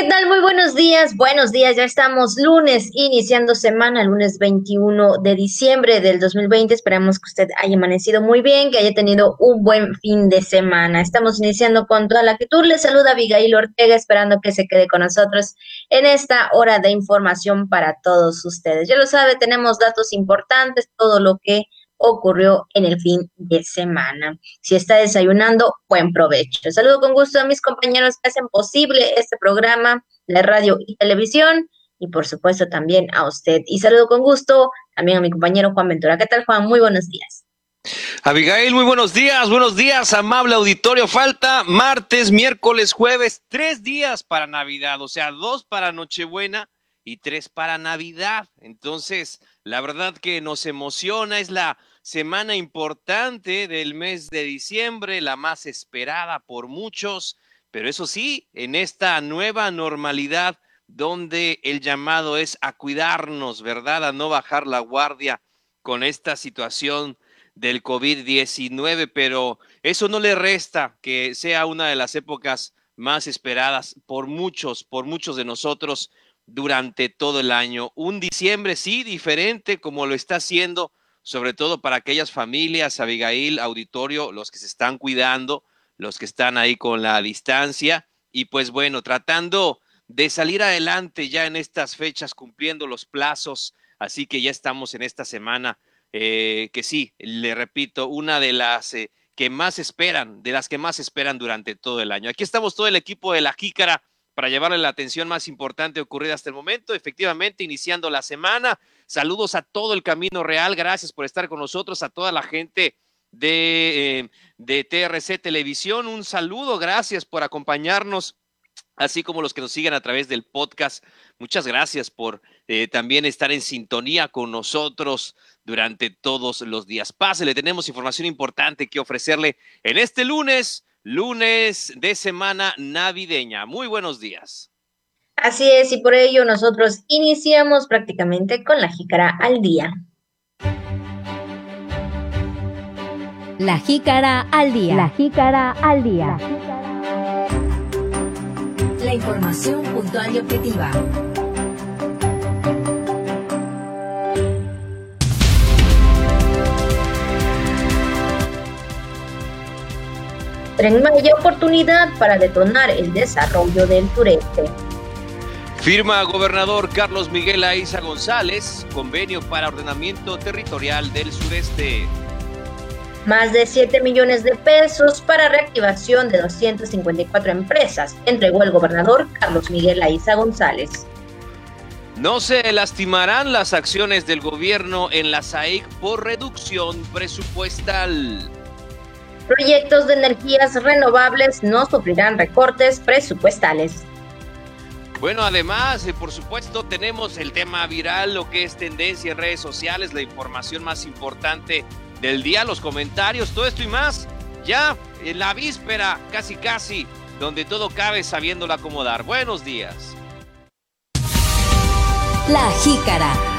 ¿Qué tal? Muy buenos días. Buenos días. Ya estamos lunes, iniciando semana, lunes 21 de diciembre del 2020. Esperamos que usted haya amanecido muy bien, que haya tenido un buen fin de semana. Estamos iniciando con toda la actitud. Le saluda Abigail Ortega, esperando que se quede con nosotros en esta hora de información para todos ustedes. Ya lo sabe, tenemos datos importantes, todo lo que ocurrió en el fin de semana. Si está desayunando, buen provecho. Saludo con gusto a mis compañeros que hacen posible este programa, la radio y televisión, y por supuesto también a usted. Y saludo con gusto también a mi compañero Juan Ventura. ¿Qué tal, Juan? Muy buenos días. Abigail, muy buenos días, buenos días, amable auditorio. Falta martes, miércoles, jueves, tres días para Navidad, o sea, dos para Nochebuena y tres para Navidad. Entonces, la verdad que nos emociona, es la semana importante del mes de diciembre, la más esperada por muchos, pero eso sí, en esta nueva normalidad donde el llamado es a cuidarnos, ¿verdad? A no bajar la guardia con esta situación del COVID-19, pero eso no le resta que sea una de las épocas más esperadas por muchos, por muchos de nosotros durante todo el año. Un diciembre, sí, diferente como lo está haciendo, sobre todo para aquellas familias, Abigail, auditorio, los que se están cuidando, los que están ahí con la distancia y pues bueno, tratando de salir adelante ya en estas fechas, cumpliendo los plazos. Así que ya estamos en esta semana, eh, que sí, le repito, una de las eh, que más esperan, de las que más esperan durante todo el año. Aquí estamos todo el equipo de la Jícara para llevarle la atención más importante ocurrida hasta el momento. Efectivamente, iniciando la semana. Saludos a todo el Camino Real. Gracias por estar con nosotros, a toda la gente de, eh, de TRC Televisión. Un saludo, gracias por acompañarnos así como los que nos siguen a través del podcast. Muchas gracias por eh, también estar en sintonía con nosotros durante todos los días. Pásele, tenemos información importante que ofrecerle en este lunes lunes de semana navideña. Muy buenos días. Así es, y por ello nosotros iniciamos prácticamente con la jícara al día. La jícara al día. La jícara al día. La información puntual y objetiva. Tren Maya oportunidad para detonar el desarrollo del sureste. Firma gobernador Carlos Miguel Aiza González, convenio para ordenamiento territorial del sureste. Más de 7 millones de pesos para reactivación de 254 empresas, entregó el gobernador Carlos Miguel Aiza González. No se lastimarán las acciones del gobierno en la SAIC por reducción presupuestal. Proyectos de energías renovables no sufrirán recortes presupuestales. Bueno, además, eh, por supuesto, tenemos el tema viral, lo que es tendencia en redes sociales, la información más importante del día, los comentarios, todo esto y más, ya en la víspera, casi casi, donde todo cabe sabiéndolo acomodar. Buenos días. La jícara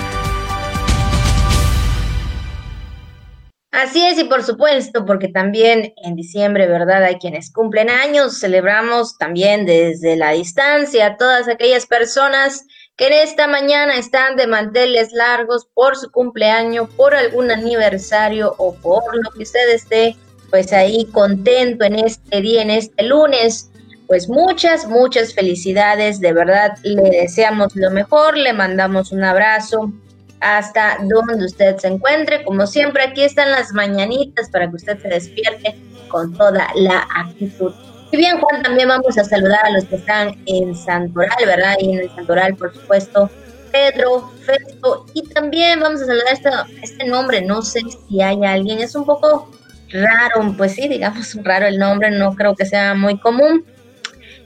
Así es, y por supuesto, porque también en diciembre, ¿verdad? Hay quienes cumplen años, celebramos también desde la distancia a todas aquellas personas que en esta mañana están de manteles largos por su cumpleaños, por algún aniversario o por lo que usted esté, pues ahí contento en este día, en este lunes. Pues muchas, muchas felicidades, de verdad le deseamos lo mejor, le mandamos un abrazo, hasta donde usted se encuentre. Como siempre, aquí están las mañanitas para que usted se despierte con toda la actitud. Y bien, Juan, también vamos a saludar a los que están en Santoral, ¿verdad? Y en el Santoral, por supuesto, Pedro, Festo, y también vamos a saludar este, este nombre, no sé si hay alguien, es un poco raro, pues sí, digamos raro el nombre, no creo que sea muy común.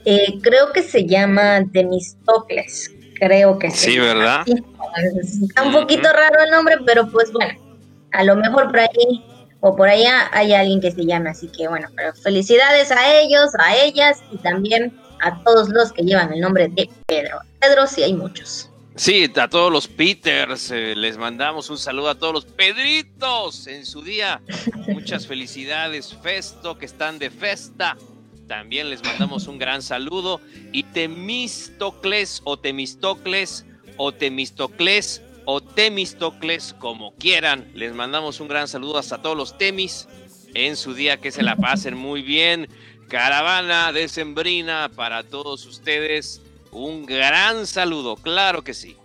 Eh, creo que se llama Demistocles, creo que sí. Sí, ¿verdad? Está un poquito raro el nombre, pero pues bueno, a lo mejor por ahí o por allá hay alguien que se llame, así que bueno, pero felicidades a ellos, a ellas y también a todos los que llevan el nombre de Pedro. Pedro sí hay muchos. Sí, a todos los Peters, eh, les mandamos un saludo a todos los Pedritos en su día. Muchas felicidades, Festo, que están de festa. También les mandamos un gran saludo. Y Temistocles o Temistocles o Temistocles o Temistocles, como quieran, les mandamos un gran saludo hasta todos los Temis en su día, que se la pasen muy bien. Caravana decembrina para todos ustedes. Un gran saludo, claro que sí.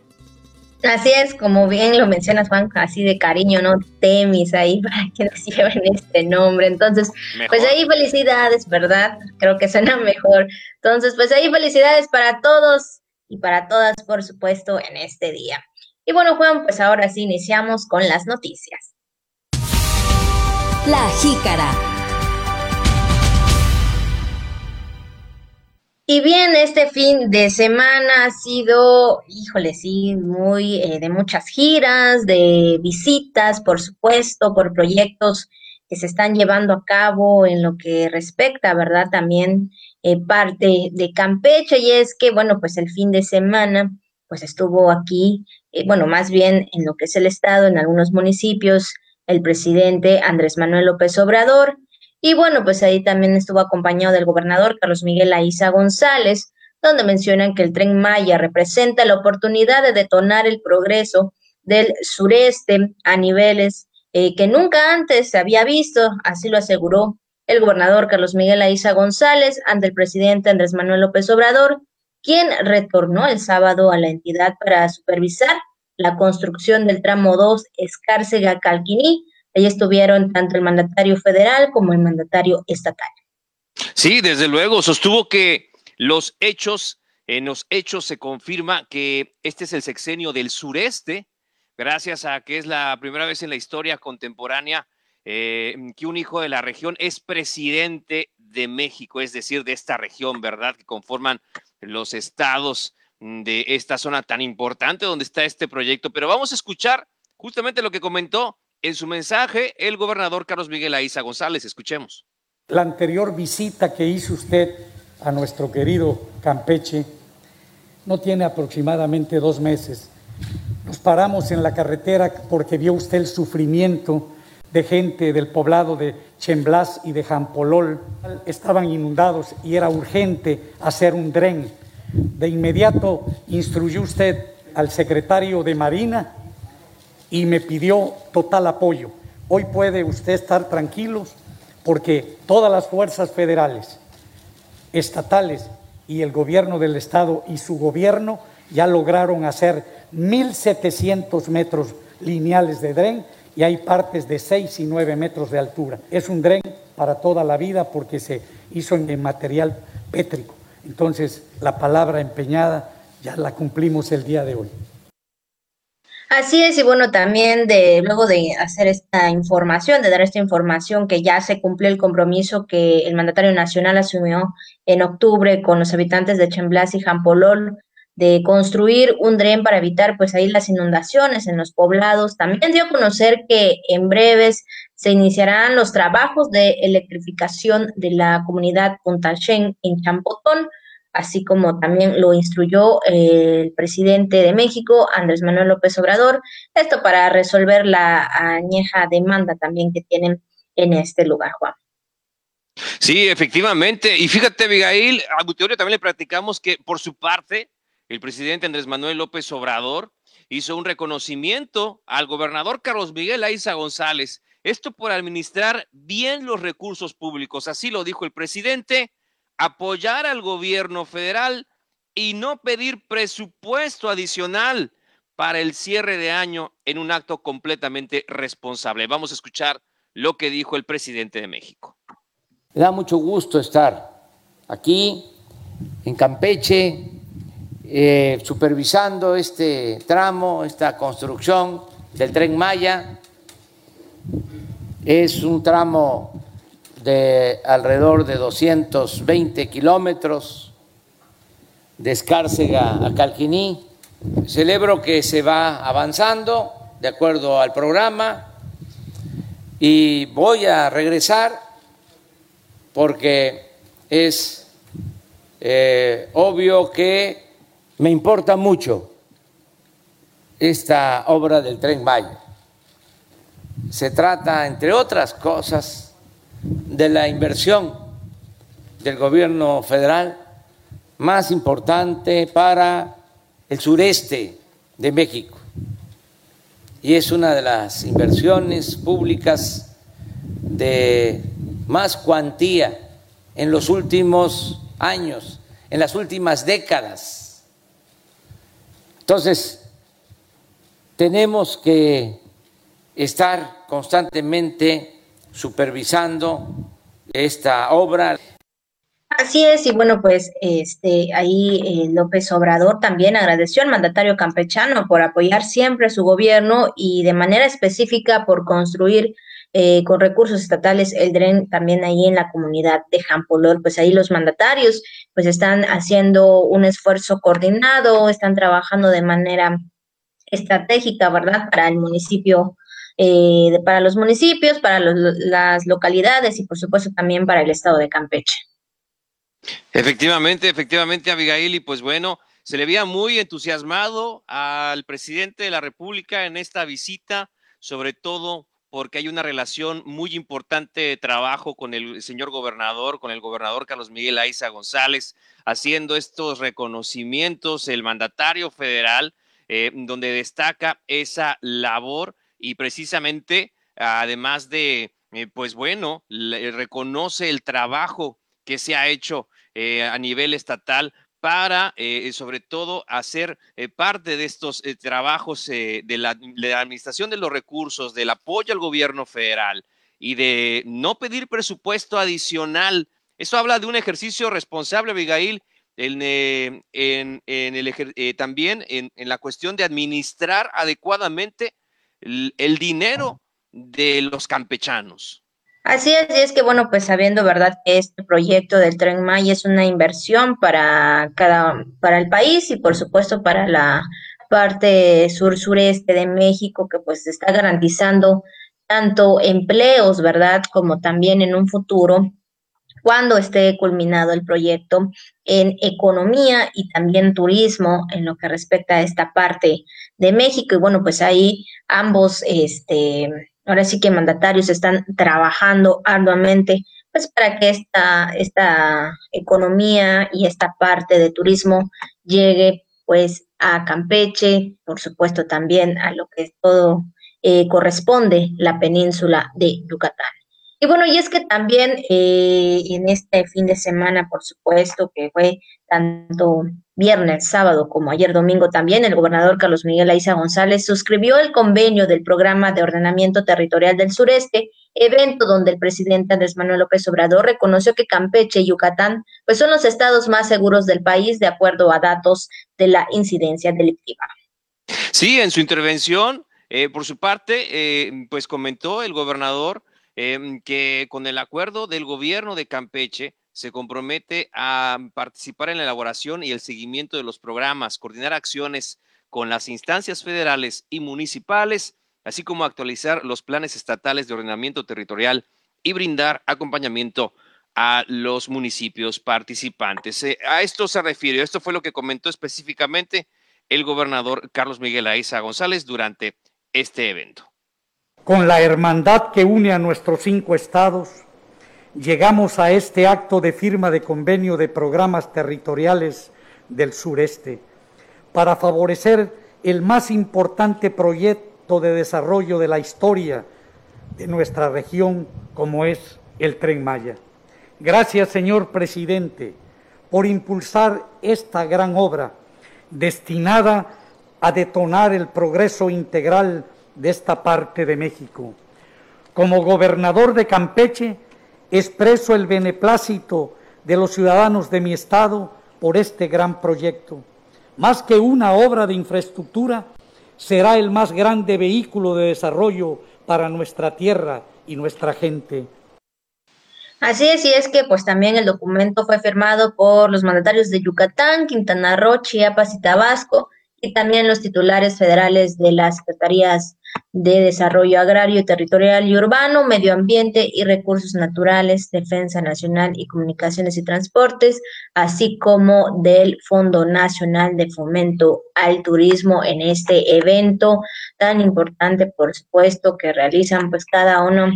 Así es, como bien lo mencionas, Juan, así de cariño, ¿no? Temis ahí para que nos lleven este nombre. Entonces, pues ahí felicidades, ¿verdad? Creo que suena mejor. Entonces, pues ahí felicidades para todos y para todas, por supuesto, en este día. Y bueno, Juan, pues ahora sí iniciamos con las noticias. La jícara. Y bien, este fin de semana ha sido, híjole, sí, muy eh, de muchas giras, de visitas, por supuesto, por proyectos que se están llevando a cabo en lo que respecta, ¿verdad? También eh, parte de Campeche y es que, bueno, pues el fin de semana, pues estuvo aquí, eh, bueno, más bien en lo que es el estado, en algunos municipios, el presidente Andrés Manuel López Obrador, y bueno, pues ahí también estuvo acompañado del gobernador Carlos Miguel Aiza González, donde mencionan que el tren Maya representa la oportunidad de detonar el progreso del sureste a niveles eh, que nunca antes se había visto, así lo aseguró el gobernador Carlos Miguel Aiza González ante el presidente Andrés Manuel López Obrador, quien retornó el sábado a la entidad para supervisar la construcción del tramo 2 Escárcega-Calquiní, Ahí estuvieron tanto el mandatario federal como el mandatario estatal. Sí, desde luego, sostuvo que los hechos, en los hechos se confirma que este es el sexenio del sureste, gracias a que es la primera vez en la historia contemporánea eh, que un hijo de la región es presidente de México, es decir, de esta región, ¿verdad? Que conforman los estados de esta zona tan importante donde está este proyecto. Pero vamos a escuchar justamente lo que comentó en su mensaje, el gobernador Carlos Miguel Aiza González, escuchemos. La anterior visita que hizo usted a nuestro querido Campeche no tiene aproximadamente dos meses. Nos paramos en la carretera porque vio usted el sufrimiento de gente del poblado de Chemblas y de Jampolol. Estaban inundados y era urgente hacer un dren. De inmediato instruyó usted al secretario de Marina y me pidió total apoyo. Hoy puede usted estar tranquilos porque todas las fuerzas federales, estatales y el gobierno del estado y su gobierno ya lograron hacer 1.700 metros lineales de dren y hay partes de 6 y 9 metros de altura. Es un dren para toda la vida porque se hizo en material pétrico. Entonces, la palabra empeñada ya la cumplimos el día de hoy. Así es, y bueno, también de luego de hacer esta información, de dar esta información que ya se cumplió el compromiso que el mandatario nacional asumió en octubre con los habitantes de Chemblas y Jampolol de construir un dren para evitar pues ahí las inundaciones en los poblados. También dio a conocer que en breves se iniciarán los trabajos de electrificación de la comunidad Puntalchen en Champotón así como también lo instruyó el presidente de México, Andrés Manuel López Obrador, esto para resolver la añeja demanda también que tienen en este lugar, Juan. Sí, efectivamente. Y fíjate, Abigail, a Gutiérrez también le platicamos que por su parte, el presidente Andrés Manuel López Obrador hizo un reconocimiento al gobernador Carlos Miguel Aiza González. Esto por administrar bien los recursos públicos. Así lo dijo el presidente apoyar al gobierno federal y no pedir presupuesto adicional para el cierre de año en un acto completamente responsable. Vamos a escuchar lo que dijo el presidente de México. Me da mucho gusto estar aquí en Campeche, eh, supervisando este tramo, esta construcción del tren Maya. Es un tramo de alrededor de 220 kilómetros de Escárcega a Calquiní. Celebro que se va avanzando de acuerdo al programa y voy a regresar porque es eh, obvio que me importa mucho esta obra del tren Maya. Se trata, entre otras cosas, de la inversión del gobierno federal más importante para el sureste de México y es una de las inversiones públicas de más cuantía en los últimos años, en las últimas décadas. Entonces, tenemos que estar constantemente supervisando esta obra. Así es, y bueno, pues este ahí eh, López Obrador también agradeció al mandatario campechano por apoyar siempre su gobierno y de manera específica por construir eh, con recursos estatales el DREN también ahí en la comunidad de Jampolor. Pues ahí los mandatarios pues están haciendo un esfuerzo coordinado, están trabajando de manera estratégica, ¿verdad? Para el municipio, eh, para los municipios, para las localidades y por supuesto también para el estado de Campeche. Efectivamente, efectivamente, Abigail, y pues bueno, se le veía muy entusiasmado al presidente de la República en esta visita, sobre todo porque hay una relación muy importante de trabajo con el señor gobernador, con el gobernador Carlos Miguel Aiza González, haciendo estos reconocimientos, el mandatario federal, eh, donde destaca esa labor y precisamente, además de, eh, pues bueno, reconoce el trabajo que se ha hecho eh, a nivel estatal para, eh, sobre todo, hacer parte de estos trabajos de la, administración de los recursos, del apoyo al gobierno federal y de no pedir presupuesto adicional. Eso habla de un ejercicio responsable, Abigail, en, en, el, también en, la cuestión de administrar adecuadamente el dinero de los campechanos. Así es, y es que bueno, pues sabiendo verdad que este proyecto del Tren Maya es una inversión para cada, para el país y por supuesto para la parte sur-sureste de México que pues está garantizando tanto empleos, ¿verdad? Como también en un futuro, cuando esté culminado el proyecto, en economía y también turismo en lo que respecta a esta parte de México. Y bueno, pues ahí ambos, este, ahora sí que mandatarios están trabajando arduamente pues para que esta, esta economía y esta parte de turismo llegue pues a Campeche, por supuesto también a lo que todo eh, corresponde la península de Yucatán. Y bueno, y es que también eh, en este fin de semana, por supuesto, que fue tanto viernes, sábado como ayer domingo también, el gobernador Carlos Miguel Aiza González suscribió el convenio del Programa de Ordenamiento Territorial del Sureste, evento donde el presidente Andrés Manuel López Obrador reconoció que Campeche y Yucatán pues son los estados más seguros del país de acuerdo a datos de la incidencia delictiva. Sí, en su intervención, eh, por su parte, eh, pues comentó el gobernador eh, que con el acuerdo del gobierno de Campeche, se compromete a participar en la elaboración y el seguimiento de los programas, coordinar acciones con las instancias federales y municipales, así como actualizar los planes estatales de ordenamiento territorial y brindar acompañamiento a los municipios participantes. Eh, a esto se refiere, esto fue lo que comentó específicamente el gobernador Carlos Miguel Aiza González durante este evento. Con la hermandad que une a nuestros cinco estados, llegamos a este acto de firma de convenio de programas territoriales del sureste para favorecer el más importante proyecto de desarrollo de la historia de nuestra región como es el tren Maya. Gracias, señor presidente, por impulsar esta gran obra destinada a detonar el progreso integral de esta parte de México. Como gobernador de Campeche, expreso el beneplácito de los ciudadanos de mi estado por este gran proyecto. Más que una obra de infraestructura, será el más grande vehículo de desarrollo para nuestra tierra y nuestra gente. Así es, y es que pues también el documento fue firmado por los mandatarios de Yucatán, Quintana Roo, Chiapas y Tabasco, y también los titulares federales de las secretarías de Desarrollo Agrario, Territorial y Urbano, Medio Ambiente y Recursos Naturales, Defensa Nacional y Comunicaciones y Transportes, así como del Fondo Nacional de Fomento al Turismo en este evento tan importante, por supuesto, que realizan pues cada uno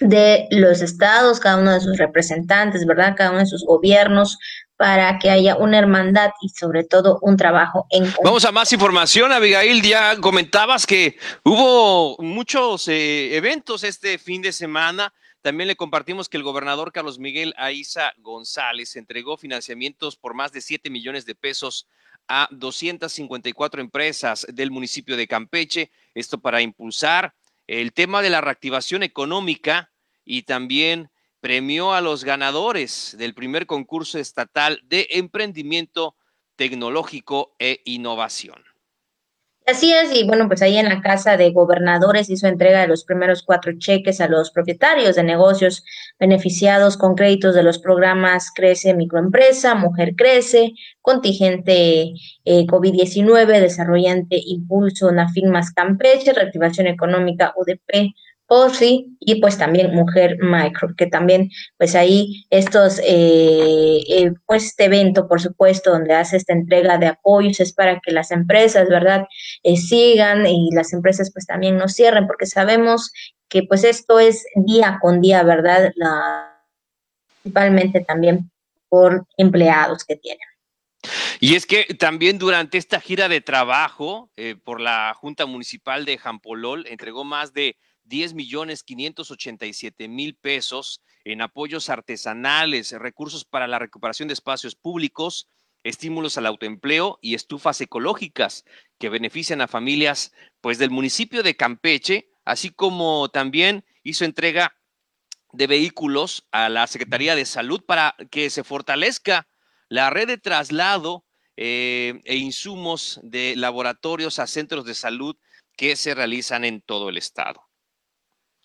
de los estados, cada uno de sus representantes, ¿verdad? Cada uno de sus gobiernos para que haya una hermandad y sobre todo un trabajo en Vamos a más información, Abigail, ya comentabas que hubo muchos eh, eventos este fin de semana. También le compartimos que el gobernador Carlos Miguel Aiza González entregó financiamientos por más de 7 millones de pesos a 254 empresas del municipio de Campeche, esto para impulsar el tema de la reactivación económica y también premió a los ganadores del primer concurso estatal de emprendimiento tecnológico e innovación. Así es, y bueno, pues ahí en la Casa de Gobernadores hizo entrega de los primeros cuatro cheques a los propietarios de negocios beneficiados con créditos de los programas Crece Microempresa, Mujer Crece, Contingente eh, COVID-19, Desarrollante Impulso, Nafirmas Campeche, Reactivación Económica UDP, sí y pues también Mujer Micro, que también pues ahí estos, eh, eh, pues este evento, por supuesto, donde hace esta entrega de apoyos es para que las empresas, ¿verdad?, eh, sigan y las empresas pues también no cierren, porque sabemos que pues esto es día con día, ¿verdad?, la, principalmente también por empleados que tienen. Y es que también durante esta gira de trabajo por la Junta Municipal de Jampolol entregó más de 10 millones 587 mil pesos en apoyos artesanales, recursos para la recuperación de espacios públicos, estímulos al autoempleo y estufas ecológicas que benefician a familias pues del municipio de Campeche, así como también hizo entrega de vehículos a la Secretaría de Salud para que se fortalezca la red de traslado eh, e insumos de laboratorios a centros de salud que se realizan en todo el estado.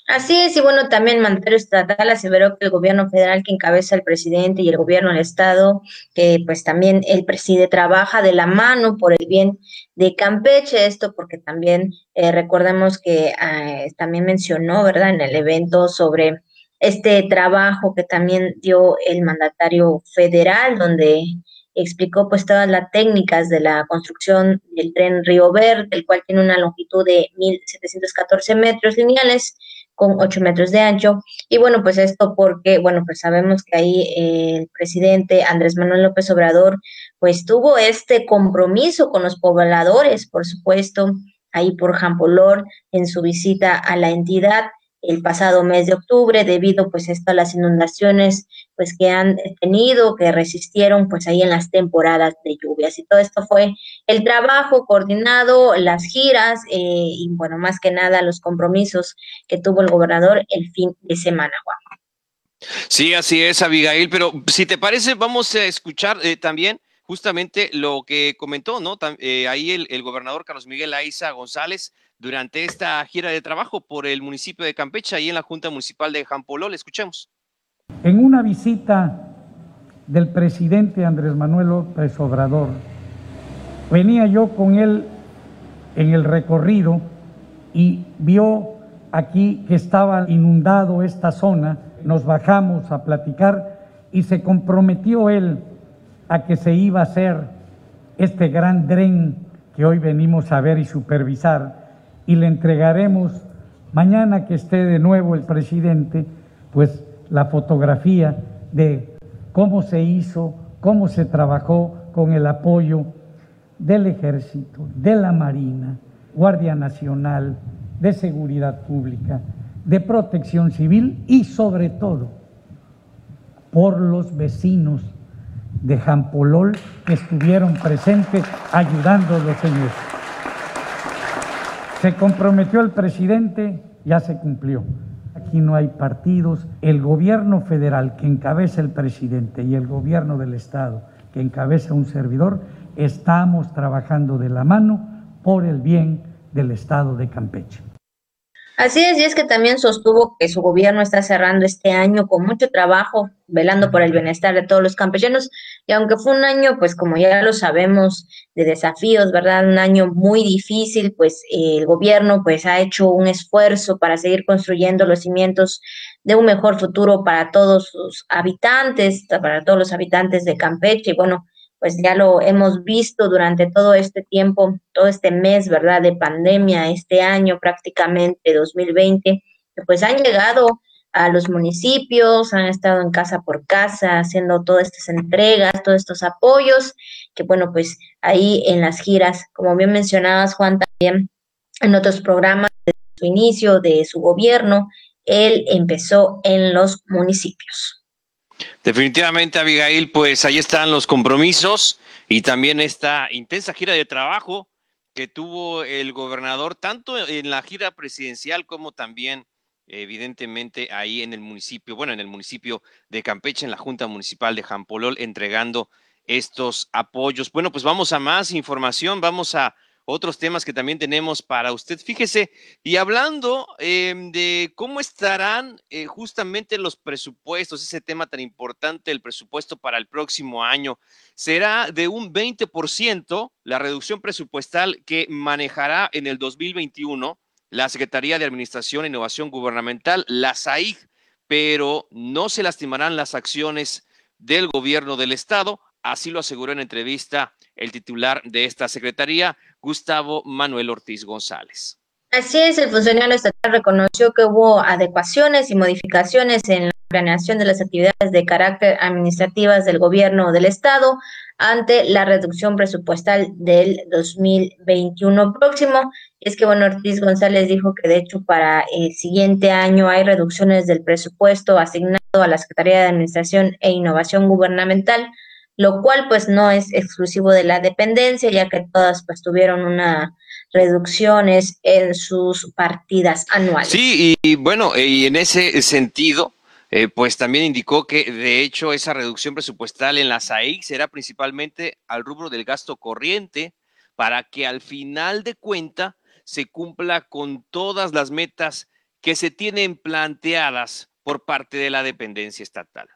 Así es, y bueno, también mandatario estatal aseveró que el gobierno federal que encabeza el presidente y el gobierno del estado, que pues también el presidente trabaja de la mano por el bien de Campeche, esto porque también eh, recordemos que ah, también mencionó, ¿verdad?, en el evento sobre este trabajo que también dio el mandatario federal, donde explicó pues todas las técnicas de la construcción del tren Río Verde, el cual tiene una longitud de 1.714 metros lineales con 8 metros de ancho. Y bueno, pues esto porque, bueno, pues sabemos que ahí el presidente Andrés Manuel López Obrador, pues tuvo este compromiso con los pobladores, por supuesto, ahí por Jampolor, en su visita a la entidad el pasado mes de octubre debido pues a las inundaciones pues que han tenido, que resistieron pues ahí en las temporadas de lluvias. Y todo esto fue el trabajo coordinado, las giras eh, y bueno, más que nada los compromisos que tuvo el gobernador el fin de semana. Sí, así es, Abigail, pero si te parece, vamos a escuchar eh, también justamente lo que comentó, ¿no? Eh, ahí el, el, gobernador Carlos Miguel Aiza González durante esta gira de trabajo por el municipio de Campeche, ahí en la Junta Municipal de Jampolol. Escuchemos. En una visita del presidente Andrés Manuel López Obrador, venía yo con él en el recorrido y vio aquí que estaba inundado esta zona, nos bajamos a platicar y se comprometió él a que se iba a hacer este gran dren que hoy venimos a ver y supervisar y le entregaremos mañana que esté de nuevo el presidente, pues la fotografía de cómo se hizo, cómo se trabajó con el apoyo del ejército, de la Marina, Guardia Nacional, de Seguridad Pública, de Protección Civil y sobre todo por los vecinos de Jampolol que estuvieron presentes ayudándolos en eso. Se comprometió el presidente, ya se cumplió. Aquí no hay partidos. El gobierno federal que encabeza el presidente y el gobierno del Estado que encabeza un servidor, estamos trabajando de la mano por el bien del Estado de Campeche. Así es, y es que también sostuvo que su gobierno está cerrando este año con mucho trabajo, velando por el bienestar de todos los campesinos, y aunque fue un año, pues como ya lo sabemos, de desafíos, ¿verdad? Un año muy difícil, pues el gobierno pues ha hecho un esfuerzo para seguir construyendo los cimientos de un mejor futuro para todos sus habitantes, para todos los habitantes de Campeche, y bueno, pues ya lo hemos visto durante todo este tiempo, todo este mes, ¿verdad?, de pandemia, este año prácticamente 2020, que pues han llegado a los municipios, han estado en casa por casa haciendo todas estas entregas, todos estos apoyos, que bueno, pues ahí en las giras, como bien mencionabas Juan, también en otros programas de su inicio, de su gobierno, él empezó en los municipios. Definitivamente, Abigail, pues ahí están los compromisos y también esta intensa gira de trabajo que tuvo el gobernador, tanto en la gira presidencial como también, evidentemente, ahí en el municipio, bueno, en el municipio de Campeche, en la Junta Municipal de Jampolol, entregando estos apoyos. Bueno, pues vamos a más información, vamos a otros temas que también tenemos para usted. Fíjese, y hablando em, de cómo estarán eh, justamente los presupuestos, ese tema tan importante, el presupuesto para el próximo año, será de un 20% la reducción presupuestal que manejará en el 2021 la Secretaría de Administración e Innovación Gubernamental, la SAIG, pero no se lastimarán las acciones del gobierno del Estado, así lo aseguró en entrevista el titular de esta secretaría, Gustavo Manuel Ortiz González. Así es, el funcionario estatal reconoció que hubo adecuaciones y modificaciones en la planeación de las actividades de carácter administrativas del gobierno del estado ante la reducción presupuestal del 2021 próximo. Es que, bueno, Ortiz González dijo que de hecho para el siguiente año hay reducciones del presupuesto asignado a la Secretaría de Administración e Innovación Gubernamental lo cual pues no es exclusivo de la dependencia, ya que todas pues tuvieron una reducciones en sus partidas anuales. Sí, y, bueno, y en ese sentido, eh, pues también indicó que de hecho esa reducción presupuestal en la SAIC será principalmente al rubro del gasto corriente para que al final de cuenta se cumpla con todas las metas que se tienen planteadas por parte de la dependencia estatal.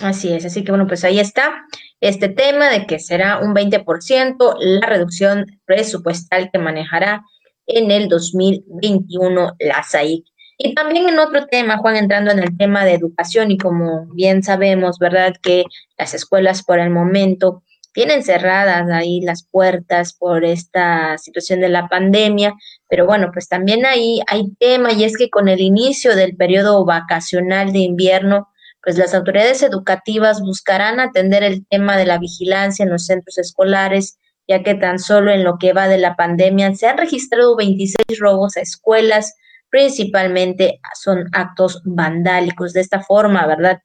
Así es, así que bueno, pues ahí está este tema de que será un 20% la reducción presupuestal que manejará en el 2021 la SAIC. Y también en otro tema, Juan, entrando en el tema de educación y como bien sabemos, ¿verdad? Que las escuelas por el momento tienen cerradas ahí las puertas por esta situación de la pandemia, pero bueno, pues también ahí hay tema y es que con el inicio del periodo vacacional de invierno, pues las autoridades educativas buscarán atender el tema de la vigilancia en los centros escolares, ya que tan solo en lo que va de la pandemia se han registrado 26 robos a escuelas, principalmente son actos vandálicos. De esta forma, ¿verdad?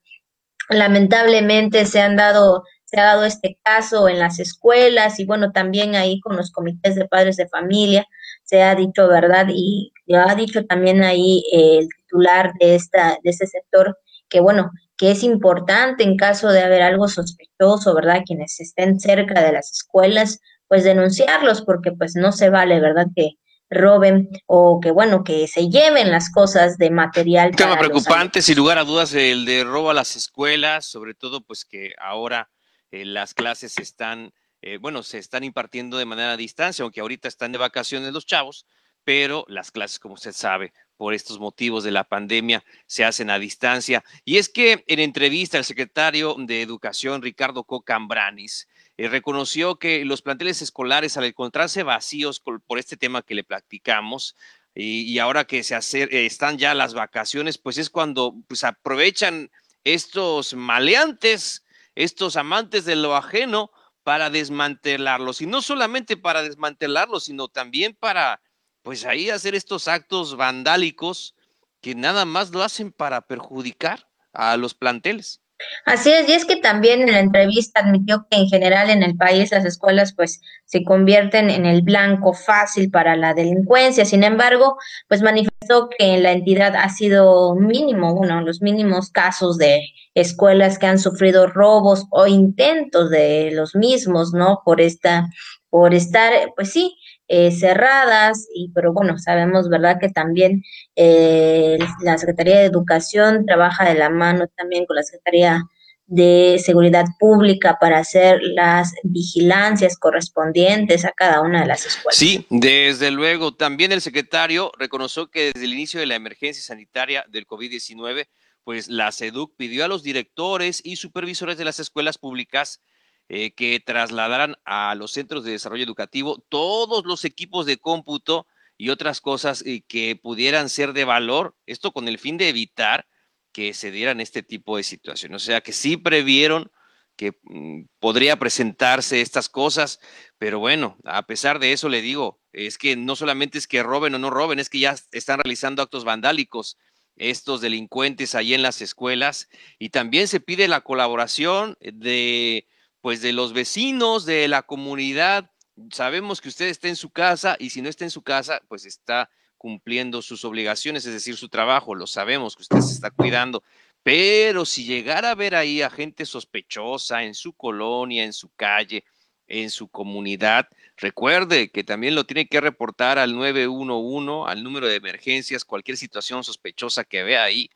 Lamentablemente se han dado se ha dado este caso en las escuelas y bueno, también ahí con los comités de padres de familia se ha dicho, ¿verdad? Y lo ha dicho también ahí el titular de esta de este sector que bueno, que es importante en caso de haber algo sospechoso, ¿verdad? Quienes estén cerca de las escuelas, pues denunciarlos, porque pues no se vale, ¿verdad? Que roben o que bueno, que se lleven las cosas de material. Un tema preocupante, sin lugar a dudas, el de robo a las escuelas, sobre todo pues que ahora eh, las clases están, eh, bueno, se están impartiendo de manera a distancia, aunque ahorita están de vacaciones los chavos, pero las clases, como usted sabe, por estos motivos de la pandemia se hacen a distancia. Y es que en entrevista el secretario de Educación, Ricardo Cocambranis, eh, reconoció que los planteles escolares al encontrarse vacíos por este tema que le platicamos, y, ahora que se eh, están ya las vacaciones, pues es cuando pues, aprovechan estos maleantes, estos amantes de lo ajeno para desmantelarlos. Y no solamente para desmantelarlos, sino también para pues ahí hacer estos actos vandálicos que nada más lo hacen para perjudicar a los planteles. Así es, y es que también en la entrevista admitió que en general en el país las escuelas pues se convierten en el blanco fácil para la delincuencia. Sin embargo, pues manifestó que en la entidad ha sido mínimo, bueno, los mínimos casos de escuelas que han sufrido robos o intentos de los mismos, ¿no? Por esta, por estar, pues sí, eh, cerradas, y pero bueno, sabemos, ¿verdad?, que también eh, la Secretaría de Educación trabaja de la mano también con la Secretaría de Seguridad Pública para hacer las vigilancias correspondientes a cada una de las escuelas. Sí, desde luego. También el secretario reconoció que desde el inicio de la emergencia sanitaria del COVID-19, pues la SEDUC pidió a los directores y supervisores de las escuelas públicas eh, que trasladaran a los centros de desarrollo educativo todos los equipos de cómputo y otras cosas que pudieran ser de valor, esto con el fin de evitar que se dieran este tipo de situaciones. O sea, que sí previeron que mm, podría presentarse estas cosas, pero bueno, a pesar de eso le digo, es que no solamente es que roben o no roben, es que ya están realizando actos vandálicos estos delincuentes ahí en las escuelas y también se pide la colaboración de pues de los vecinos de la comunidad. Sabemos que usted está en su casa y si no está en su casa, pues está cumpliendo sus obligaciones, es decir, su trabajo, lo sabemos que usted se está cuidando, pero si llegara a ver ahí a gente sospechosa en su colonia, en su calle, en su comunidad, recuerde que también lo tiene que reportar al 911, al número de emergencias, cualquier situación sospechosa que vea ahí,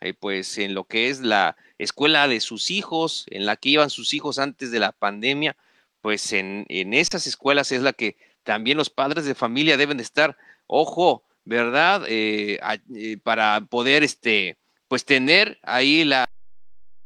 eh, pues en lo que es la escuela de sus hijos, en la que iban sus hijos antes de la pandemia, pues en, en esas escuelas es la que también los padres de familia deben de estar, ojo, ¿verdad? Eh, eh, para poder, este, pues tener ahí la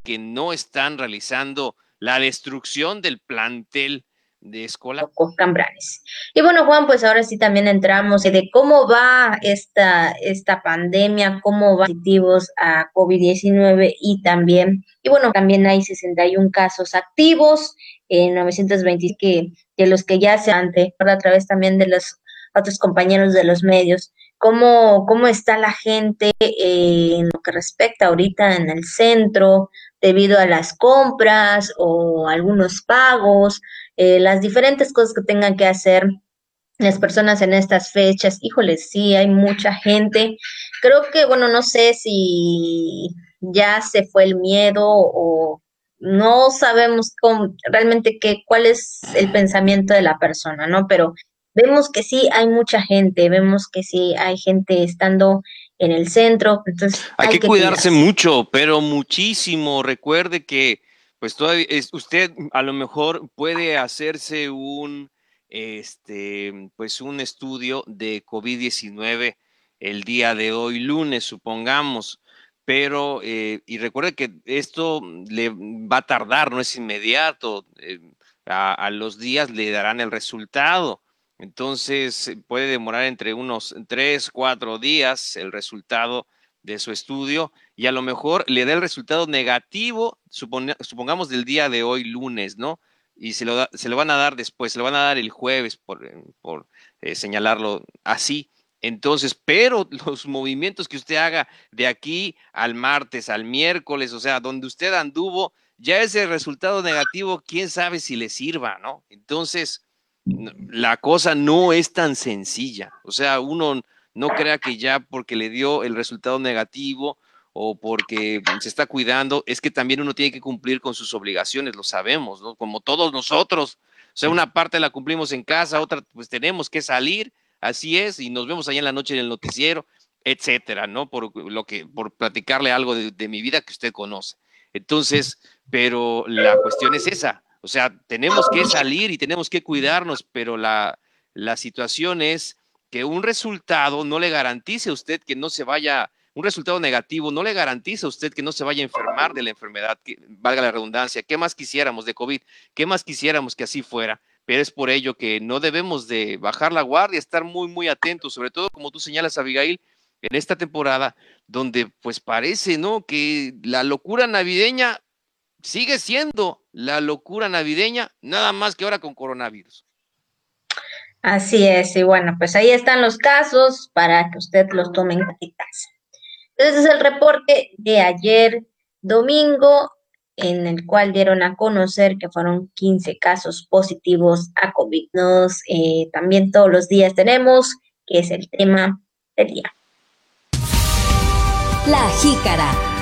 que no están realizando la destrucción del plantel de escuela. Cambranes. Y bueno, Juan, pues ahora sí también entramos de cómo va esta, esta pandemia, cómo va positivos a COVID-19 y también, y bueno, también hay 61 casos activos, en 920 que de los que ya se han, a través también de los otros compañeros de los medios, cómo, cómo está la gente en lo que respecta ahorita en el centro, debido a las compras o algunos pagos, eh, las diferentes cosas que tengan que hacer las personas en estas fechas. Híjole, sí, hay mucha gente. Creo que, bueno, no sé si ya se fue el miedo o no sabemos cómo, realmente qué, cuál es el pensamiento de la persona, ¿no? Pero vemos que sí hay mucha gente, vemos que sí hay gente estando en el centro, entonces hay, que, cuidarse, mucho, pero muchísimo. Recuerde que pues todavía es, usted a lo mejor puede hacerse un este pues un estudio de COVID-19 el día de hoy lunes, supongamos, pero eh, y recuerde que esto le va a tardar, no es inmediato. Eh, a los días le darán el resultado. Entonces puede demorar entre unos tres, cuatro días el resultado de su estudio y a lo mejor le da el resultado negativo, supongamos del día de hoy, lunes, ¿no? Y se lo, se lo van a dar después, se lo van a dar el jueves, por, por eh, señalarlo así. Entonces, pero los movimientos que usted haga de aquí al martes, al miércoles, o sea, donde usted anduvo, ya ese resultado negativo, quién sabe si le sirva, ¿no? Entonces, la cosa no es tan sencilla. O sea, uno no crea que ya porque le dio el resultado negativo o porque se está cuidando, es que también uno tiene que cumplir con sus obligaciones, lo sabemos, ¿no? Como todos nosotros. O sea, una parte la cumplimos en casa, otra pues tenemos que salir, así es, y nos vemos allá en la noche en el noticiero, etcétera, ¿no? Por lo que, por platicarle algo de mi vida que usted conoce. Entonces, pero la cuestión es esa, o sea, tenemos que salir y tenemos que cuidarnos, pero la, la situación es que un resultado no le garantice a usted que no se vaya, un resultado negativo no le garantiza a usted que no se vaya a enfermar de la enfermedad, valga la redundancia. ¿Qué más quisiéramos de COVID? ¿Qué más quisiéramos que así fuera? Pero es por ello que no debemos de bajar la guardia, estar muy, muy atentos, sobre todo como tú señalas, Abigail, en esta temporada donde pues parece, ¿no? Que la locura navideña sigue siendo la locura navideña, nada más que ahora con coronavirus. Así es, y bueno, pues ahí están los casos para que usted los tome en casa. Entonces es el reporte de ayer domingo en el cual dieron a conocer que fueron 15 casos positivos a COVID. Nos, eh, también todos los días tenemos, que es el tema del día. La jícara.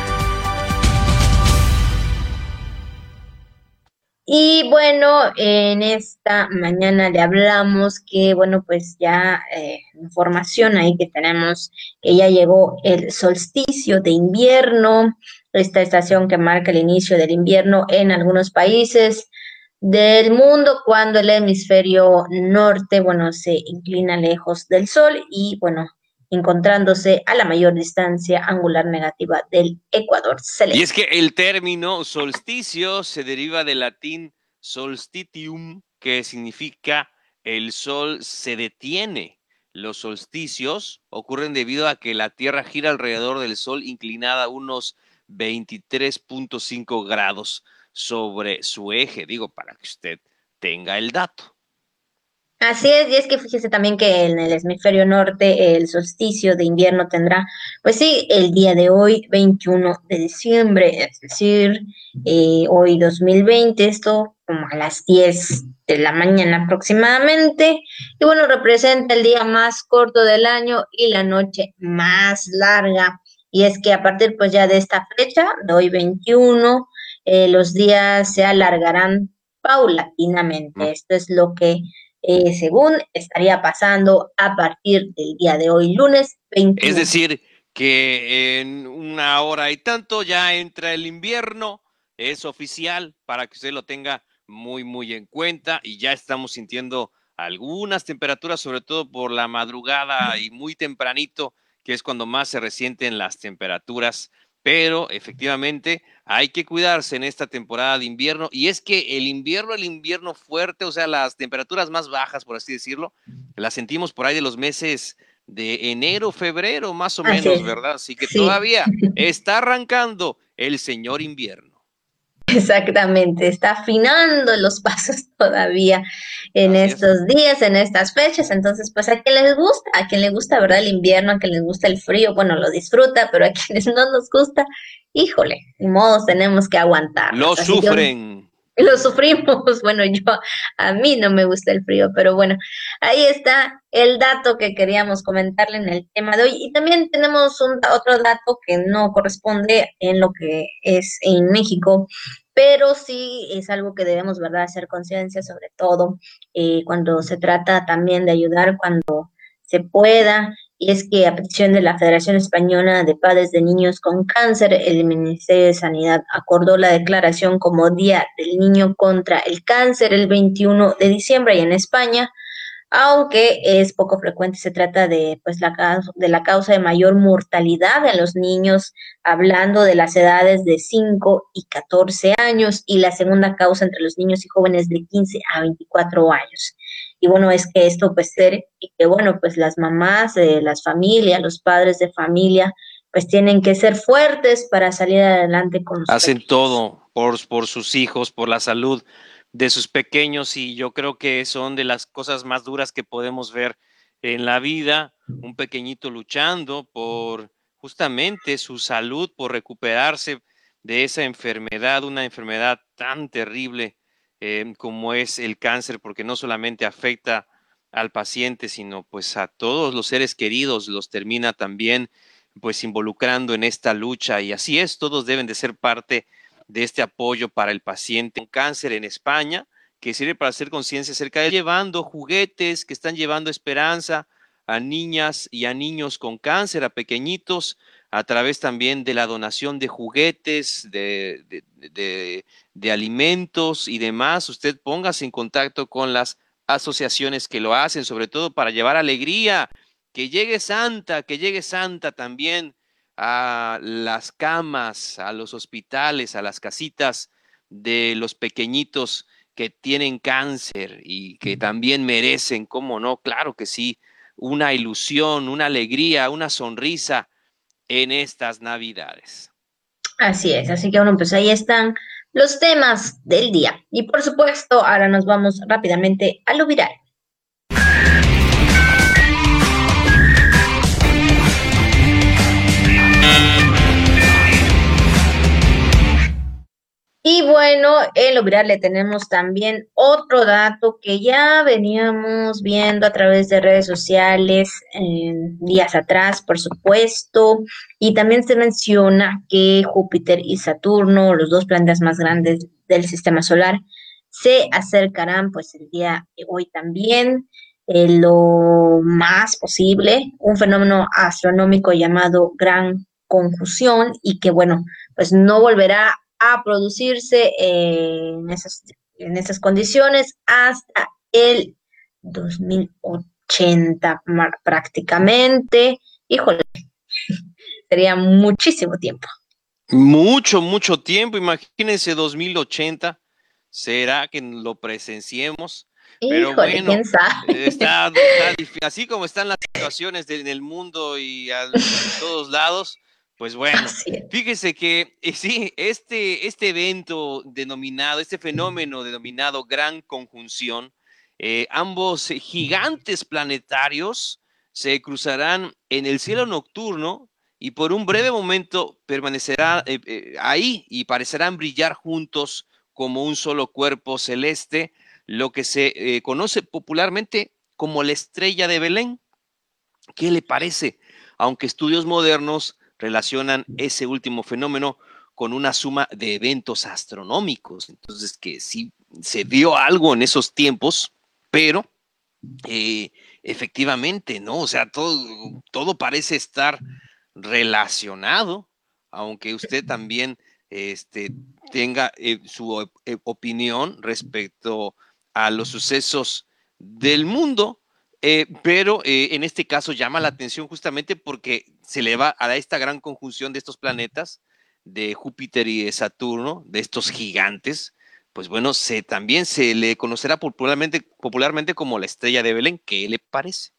Y bueno, en esta mañana le hablamos que, bueno, pues ya eh, información ahí que tenemos, que ya llegó el solsticio de invierno, esta estación que marca el inicio del invierno en algunos países del mundo cuando el hemisferio norte, bueno, se inclina lejos del sol y, bueno, encontrándose a la mayor distancia angular negativa del Ecuador Y es que el término solsticio se deriva del latín solstitium, que significa el sol se detiene. los solsticios ocurren debido a que la Tierra gira alrededor del Sol inclinada unos 23.5 grados sobre su eje, digo, para que usted tenga el dato. Así es, y es que fíjese también que en el hemisferio norte el solsticio de invierno tendrá, pues sí, el día de hoy, 21 de diciembre, es decir, eh, hoy 2020, esto como a las 10 de la mañana aproximadamente, y bueno, representa el día más corto del año y la noche más larga. Y es que a partir pues ya de esta fecha, de hoy 21, eh, los días se alargarán paulatinamente. Esto es lo que eh, según estaría pasando a partir del día de hoy, lunes 21. Es decir, que en una hora y tanto ya entra el invierno, es oficial para que usted lo tenga muy, muy en cuenta y ya estamos sintiendo algunas temperaturas, sobre todo por la madrugada y muy tempranito, que es cuando más se resienten las temperaturas pero efectivamente hay que cuidarse en esta temporada de invierno y es que el invierno, el invierno fuerte, o sea, las temperaturas más bajas, por así decirlo, las sentimos por ahí de los meses de enero, febrero, más o menos, ¿verdad? Así que todavía está arrancando el señor invierno. Exactamente, está afinando los pasos todavía en estos días, en estas fechas. Entonces, pues a quien les gusta, a quien le gusta, ¿verdad? El invierno, a quien les gusta el frío, bueno, lo disfruta, pero a quienes no nos gusta, híjole, de modos tenemos que aguantar. Lo sufren. lo sufrimos. Bueno, yo, a mí no me gusta el frío, pero bueno, ahí está el dato que queríamos comentarle en el tema de hoy. Y también tenemos un, otro dato que no corresponde en lo que es en México, pero sí es algo que debemos, ¿verdad?, hacer conciencia, sobre todo eh, cuando se trata también de ayudar cuando se pueda. Y es que a petición de la Federación Española de Padres de Niños con Cáncer, el Ministerio de Sanidad acordó la declaración como Día del Niño contra el Cáncer el 21 de diciembre y en España aunque es poco frecuente, se trata de, pues, la, de la causa de mayor mortalidad en los niños, hablando de las edades de 5 y 14 años, y la segunda causa entre los niños y jóvenes de 15 a 24 años. Y bueno, es que esto pues ser, y que bueno, pues las mamás, de las familias, los padres de familia, pues tienen que ser fuertes para salir adelante con los Hacen todo por, por sus hijos, por la salud de sus pequeños y yo creo que son de las cosas más duras que podemos ver en la vida, un pequeñito luchando por justamente su salud, por recuperarse de esa enfermedad, una enfermedad tan terrible em, como es el cáncer, porque no solamente afecta al paciente, sino pues a todos los seres queridos, los termina también pues involucrando en esta lucha y así es, todos deben de ser parte de este apoyo para el paciente con cáncer en España, que sirve para hacer conciencia acerca de llevando juguetes que están llevando esperanza a niñas y a niños con cáncer, a pequeñitos, a través también de la donación de juguetes, de, de, alimentos y demás. Usted póngase en contacto con las asociaciones que lo hacen, sobre todo para llevar alegría, que llegue Santa, que llegue Santa también a las camas, a los hospitales, a las casitas de los pequeñitos que tienen cáncer y que también merecen, ¿cómo no? Claro que sí, una ilusión, una alegría, una sonrisa en estas navidades. Así es, así que bueno, pues ahí están los temas del día. Y por supuesto, ahora nos vamos rápidamente a lo viral. Y bueno, en lo viral le tenemos también otro dato que ya veníamos viendo a través de redes sociales días atrás, por supuesto, y también se menciona que Júpiter y Saturno, los dos planetas más grandes del sistema solar, se acercarán pues el día de hoy también, eh, lo más posible, un fenómeno astronómico llamado gran conjunción y que bueno, pues no volverá a producirse en esas, en esas condiciones hasta el 2080 prácticamente. Híjole, sería muchísimo tiempo. Mucho, mucho tiempo. Imagínense 2080. ¿Será que lo presenciemos? Pero bueno, Está, así como están las situaciones en el mundo y a, en todos lados, pues bueno, fíjese que eh, sí, este, este evento denominado, este fenómeno denominado gran conjunción, eh, ambos gigantes planetarios se cruzarán en el cielo nocturno y por un breve momento permanecerán eh, ahí y parecerán brillar juntos como un solo cuerpo celeste, lo que se conoce popularmente como la estrella de Belén. ¿Qué le parece? Aunque estudios modernos relacionan ese último fenómeno con una suma de eventos astronómicos. Entonces, que sí se dio algo en esos tiempos, pero eh, efectivamente, ¿no? O sea, todo, todo parece estar relacionado, aunque usted también este, tenga eh, su eh, opinión respecto a los sucesos del mundo, eh, pero eh, en este caso llama la atención justamente porque se le va a esta gran conjunción de estos planetas, de Júpiter y de Saturno, de estos gigantes, pues bueno, se, también se le conocerá popularmente, popularmente como la estrella de Belén. ¿Qué le parece?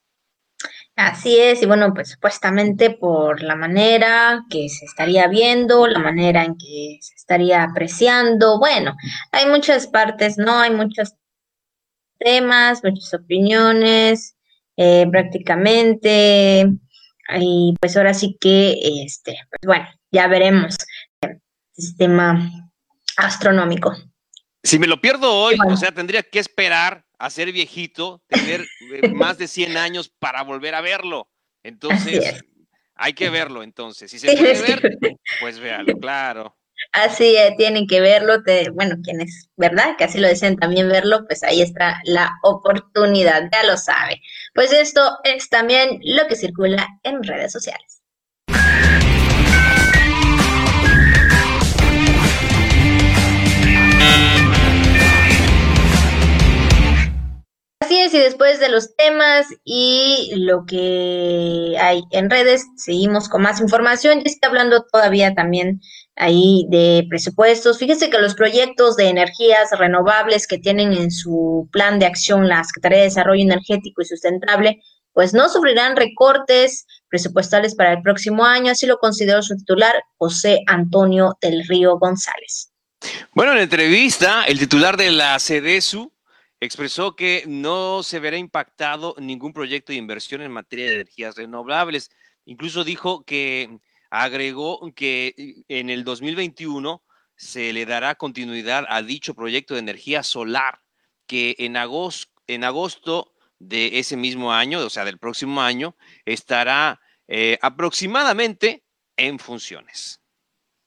Así es, y bueno, pues supuestamente por la manera que se estaría viendo, la manera en que se estaría apreciando, bueno, hay muchas partes, ¿no? Hay muchos temas, muchas opiniones, eh, prácticamente. Y pues ahora sí que, este, pues bueno, ya veremos el sistema astronómico. Si me lo pierdo hoy, o sea, tendría que esperar a ser viejito, tener eh, más de 100 años para volver a verlo. Entonces, hay que verlo entonces. Si se puede ver, pues véalo, claro. Así tienen que verlo, bueno, quienes, ¿verdad? Que así lo desean también verlo, pues ahí está la oportunidad, ya lo sabe. Pues esto es también lo que circula en redes sociales. Así es, y después de los temas y lo que hay en redes, seguimos con más información. Y está hablando todavía también ahí de presupuestos. Fíjese que los proyectos de energías renovables que tienen en su plan de acción la Secretaría de Desarrollo Energético y Sustentable, pues no sufrirán recortes presupuestales para el próximo año, así lo consideró su titular, José Antonio del Río González. Bueno, en la entrevista, el titular de la CDSU expresó que no se verá impactado ningún proyecto de inversión en materia de energías renovables. Incluso dijo que agregó que en el 2021 se le dará continuidad a dicho proyecto de energía solar que en agosto, en agosto de ese mismo año, o sea, del próximo año, estará eh, aproximadamente en funciones.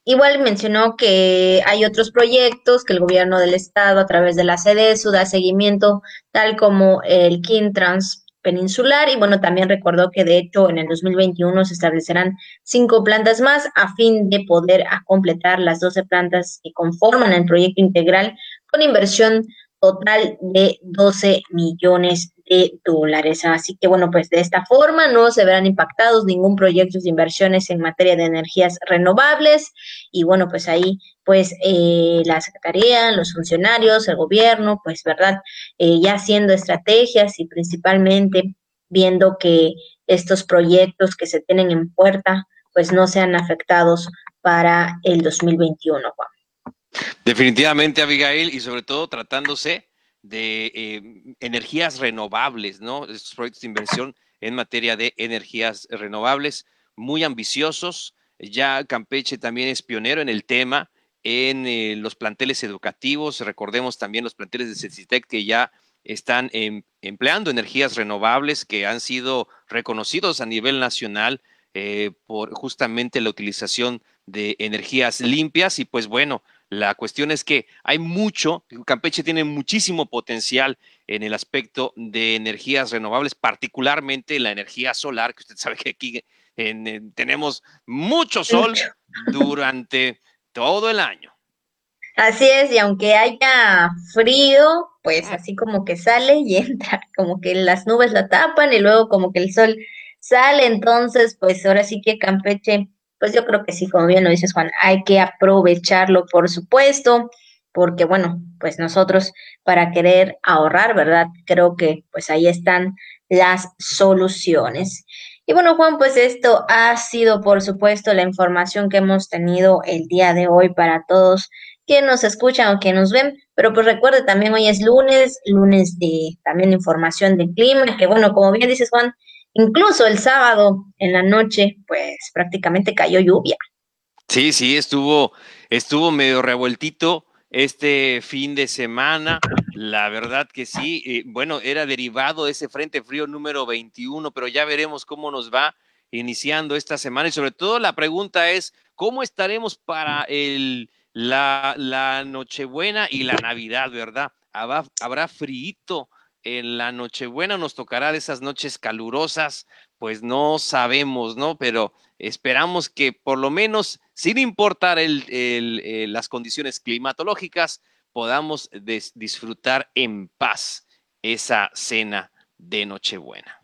Igual mencionó que hay otros proyectos que el gobierno del estado a través de la CDSU da seguimiento, tal como el Kintrans peninsular y bueno, también recordó que de hecho en el 2021 se establecerán cinco plantas más a fin de poder completar las 12 plantas que conforman el proyecto integral con inversión total de 12 millones de dólares. Así que bueno, pues de esta forma no se verán impactados ningún proyecto de inversiones en materia de energías renovables y bueno, pues ahí pues eh, la Secretaría, los funcionarios, el gobierno, pues verdad, eh, ya haciendo estrategias y principalmente viendo que estos proyectos que se tienen en puerta pues no sean afectados para el 2021, Juan. Definitivamente, Abigail, y sobre todo tratándose de eh, energías renovables, ¿no? Estos proyectos de inversión en materia de energías renovables, muy ambiciosos. Ya Campeche también es pionero en el tema, en eh, los planteles educativos. Recordemos también los planteles de CECITEC que ya están em, empleando energías renovables que han sido reconocidos a nivel nacional eh, por justamente la utilización de energías limpias. Y pues bueno, la cuestión es que hay mucho, Campeche tiene muchísimo potencial en el aspecto de energías renovables, particularmente la energía solar, que usted sabe que aquí tenemos mucho sol durante todo el año. Así es, y aunque haya frío, pues así como que sale y entra, como que las nubes la tapan y luego como que el sol sale, entonces pues ahora sí que Campeche pues yo creo que sí, como bien lo dices Juan, hay que aprovecharlo, por supuesto, porque bueno, pues nosotros para querer ahorrar, ¿verdad? Creo que pues ahí están las soluciones. Y bueno, Juan, pues esto ha sido, por supuesto, la información que hemos tenido el día de hoy para todos que nos escuchan o que nos ven. Pero pues recuerde, también hoy es lunes, lunes de también información de clima, que bueno, como bien dices, Juan, incluso el sábado en la noche, pues prácticamente cayó lluvia. Sí, sí, estuvo, estuvo medio revueltito este fin de semana. La verdad que sí, bueno, era derivado de ese Frente Frío número 21, pero ya veremos cómo nos va iniciando esta semana y sobre todo la pregunta es, ¿cómo estaremos para el, la, la Nochebuena y la Navidad, verdad? ¿Habrá, habrá frío en la Nochebuena? ¿Nos tocará de esas noches calurosas? Pues no sabemos, ¿no? Pero esperamos que por lo menos, sin importar el, las condiciones climatológicas, podamos disfrutar en paz esa cena de Nochebuena.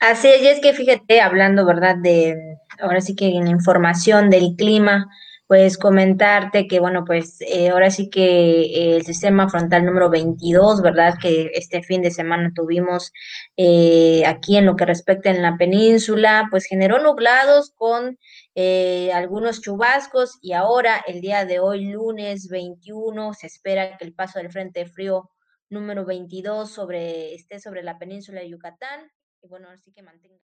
Así es, y es que fíjate, hablando, ¿verdad? De, ahora sí que en información del clima, pues comentarte que, bueno, pues eh, ahora sí que el sistema frontal número 22, ¿verdad? Que este fin de semana tuvimos eh, aquí en lo que respecta en la península, pues generó nublados con eh, algunos chubascos y ahora el día de hoy, lunes 21, se espera que el paso del Frente Frío número 22 sobre, esté sobre la península de Yucatán y bueno, así que mantenga.